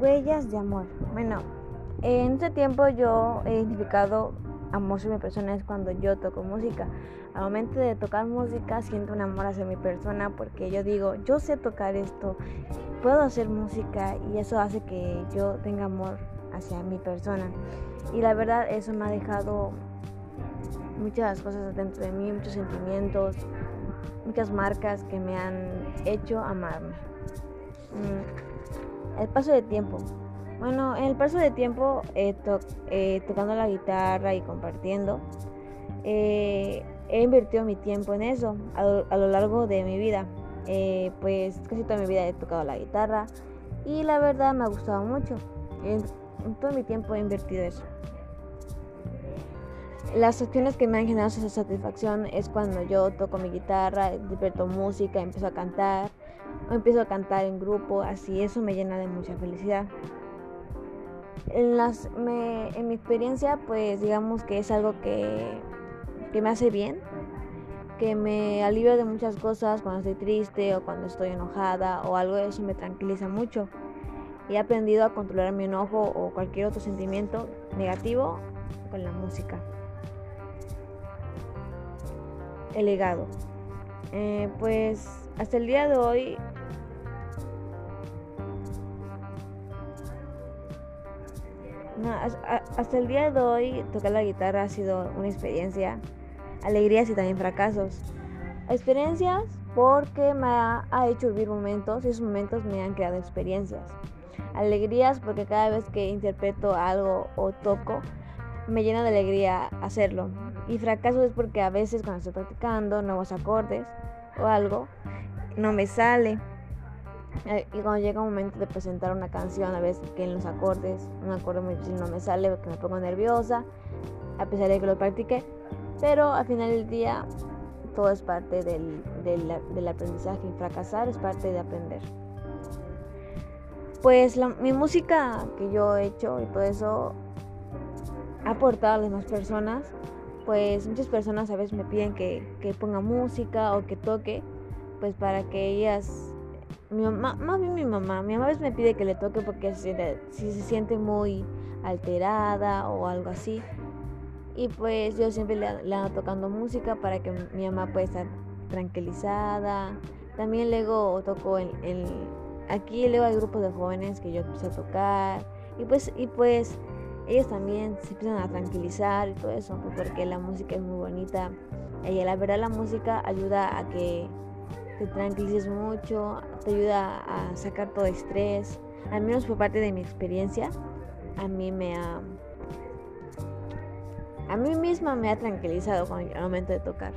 Huellas de amor. Bueno, en este tiempo yo he identificado amor sobre mi persona es cuando yo toco música. Al momento de tocar música siento un amor hacia mi persona porque yo digo, yo sé tocar esto, puedo hacer música y eso hace que yo tenga amor hacia mi persona. Y la verdad eso me ha dejado muchas cosas dentro de mí, muchos sentimientos, muchas marcas que me han hecho amarme. Mm, el paso de tiempo. Bueno, en el paso de tiempo, eh, eh, tocando la guitarra y compartiendo, eh, he invertido mi tiempo en eso a lo, largo de mi vida. pues casi toda mi vida he tocado la guitarra y la verdad me ha gustado mucho. En, todo mi tiempo he invertido eso. Las acciones que me han generado esa satisfacción es cuando yo toco mi guitarra, divierto música, empiezo a cantar, empiezo a cantar en grupo, así eso me llena de mucha felicidad. En mi experiencia, pues digamos que es algo que, que me hace bien, que me alivia de muchas cosas cuando estoy triste o cuando estoy enojada o algo de eso me tranquiliza mucho. He aprendido a controlar mi enojo o cualquier otro sentimiento negativo con la música. El legado. Eh, pues hasta el día de hoy hasta el día de hoy tocar la guitarra ha sido una experiencia, alegrías y también fracasos. Experiencias porque me ha, hecho vivir momentos y esos momentos me han creado experiencias. Alegrías porque cada vez que interpreto algo o toco me llena de alegría hacerlo. Y fracasos es porque a veces cuando estoy practicando nuevos acordes o algo, no me sale. Eh, y cuando llega un momento de presentar una canción, a veces que en los acordes, un acorde muy difícil no me sale porque me pongo nerviosa, a pesar de que lo practiqué. Pero al final del día, todo es parte del, del, aprendizaje y fracasar es parte de aprender. Pues mi música que yo he hecho y todo eso ha aportado a las demás personas. Pues muchas personas a veces me piden que, que ponga música o que toque, pues para que ellas mi mamá, más bien mi mamá, mi mamá a veces me pide que le toque porque si se siente muy alterada o algo así. Y pues yo siempre le, le ando tocando música para que mi mamá pueda estar tranquilizada. También luego toco en, aquí luego hay grupos de jóvenes que yo empiezo a tocar. Y pues, y pues ellos también se empiezan a tranquilizar y todo eso, porque la música es muy bonita. Y la verdad la música ayuda a que te tranquilices mucho, te ayuda a sacar todo estrés. Al menos por parte de mi experiencia, a mí me ha... A mí misma me ha tranquilizado al momento de tocar.